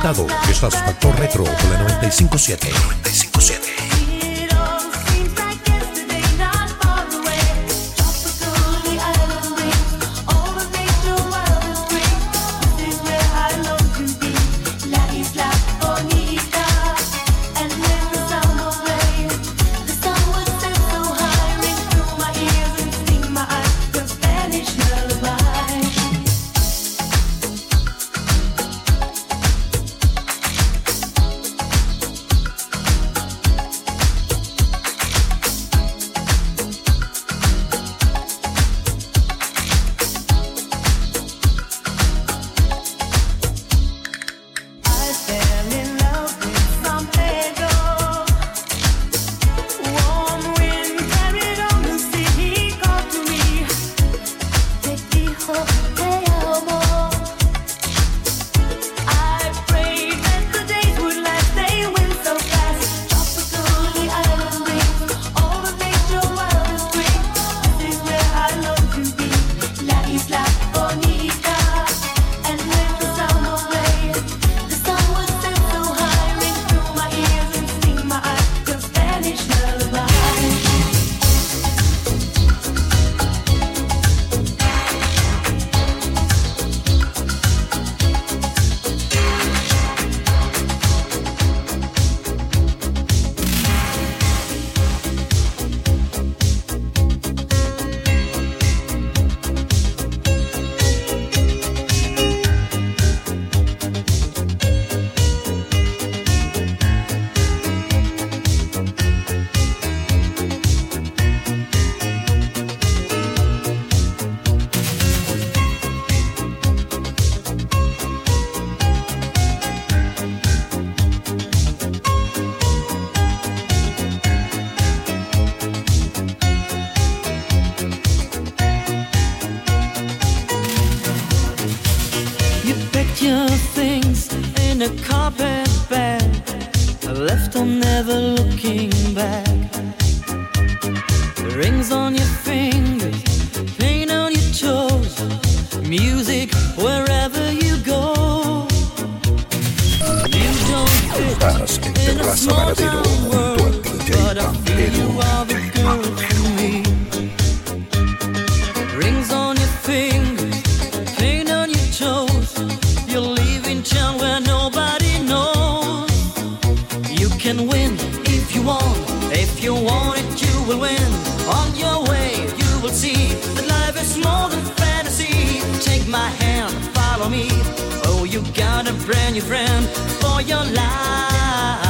Estás Factor Retro con la 957. 957. can win if you want. If you want it, you will win. On your way, you will see that life is more than fantasy. Take my hand, follow me. Oh, you got a brand new friend for your life.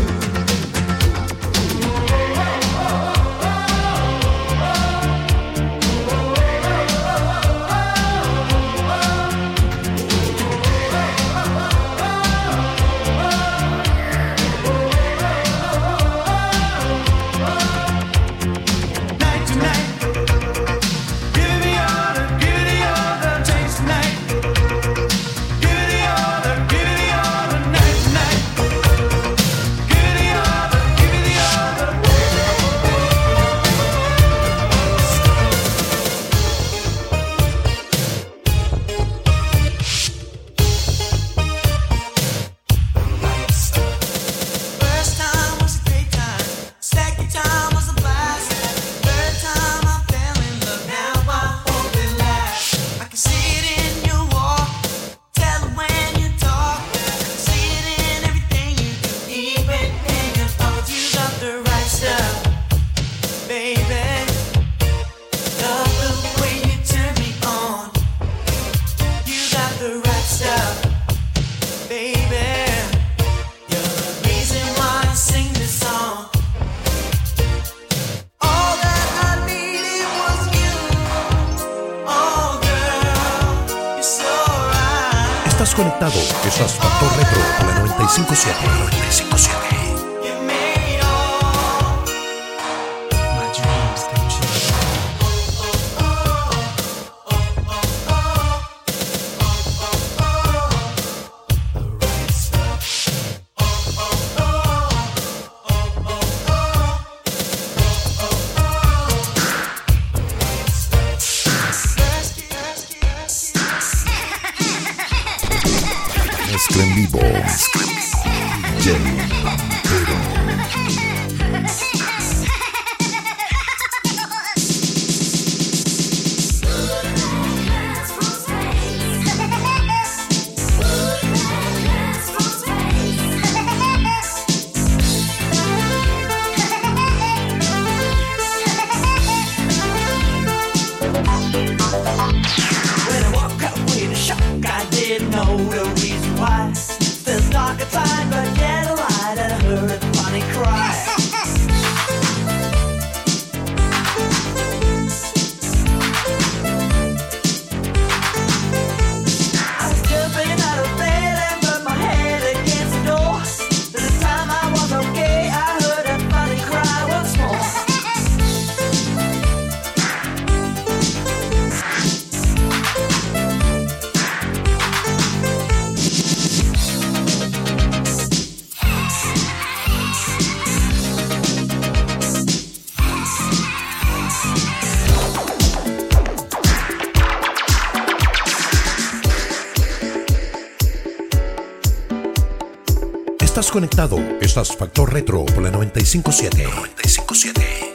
Con la 957. 957. Estás conectado. Estás Factor Retro por la 957. 957.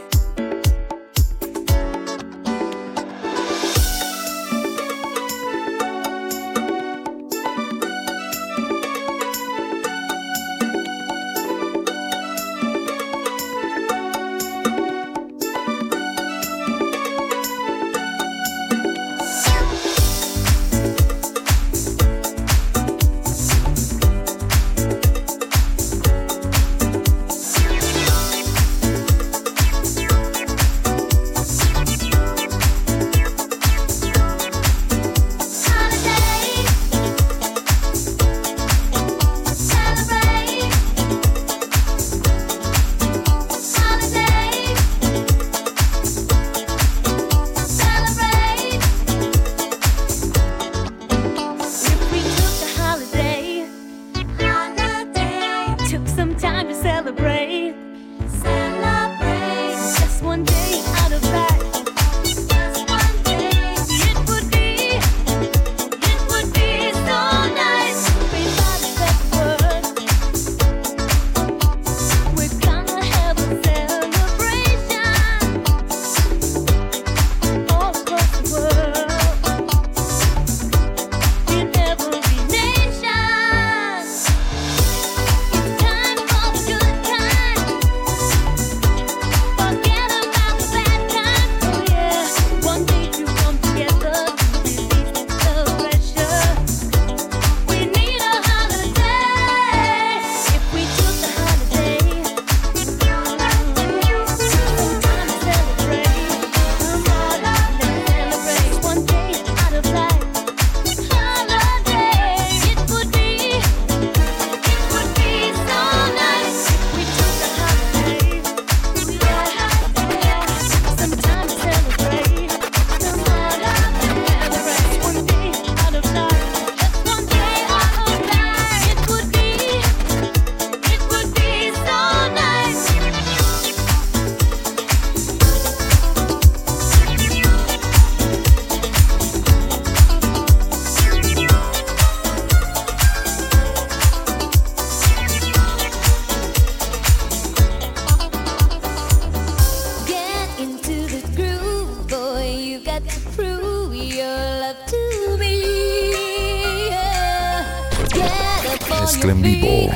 En vivo.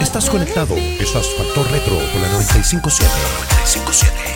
Estás conectado. Estás Factor Retro con la 957. 957.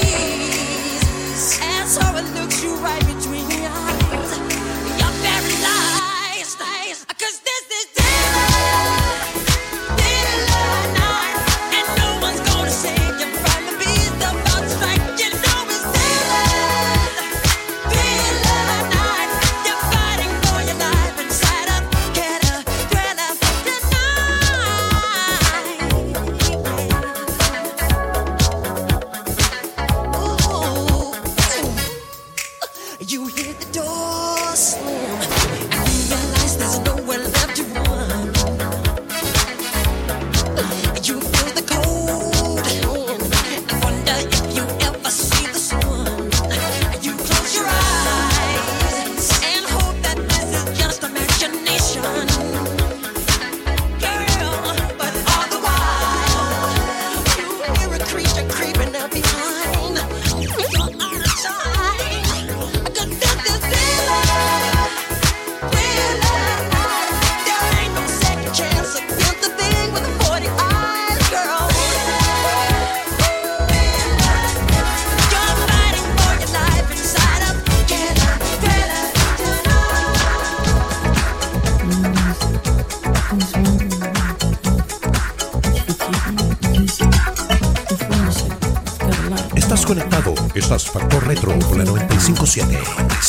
957.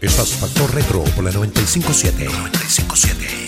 Estás Factor Retro por la 957. 957.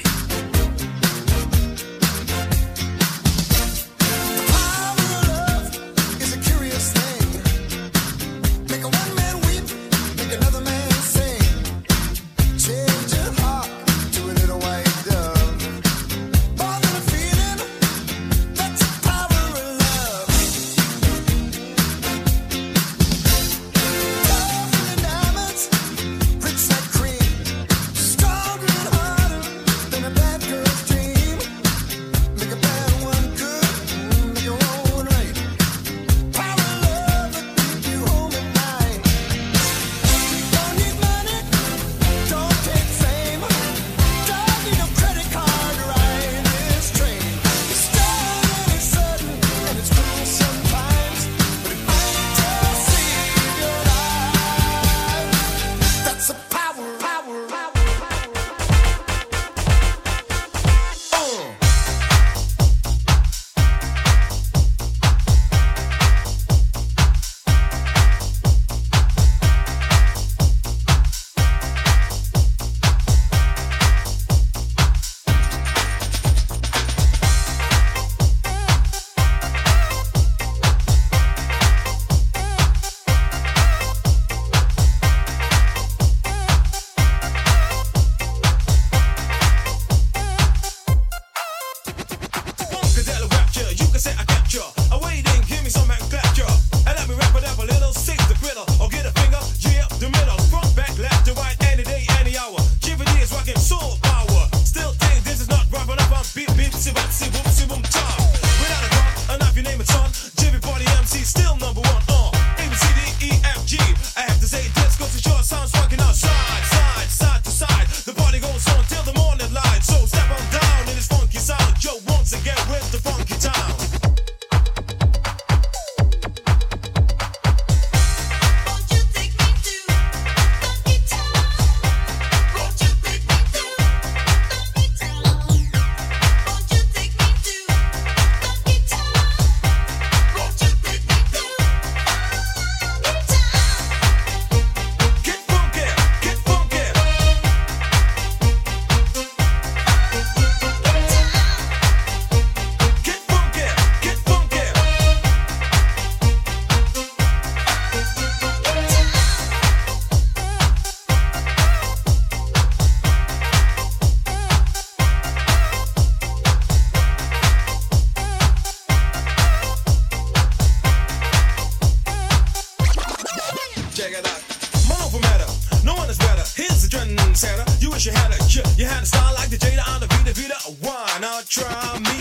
drama.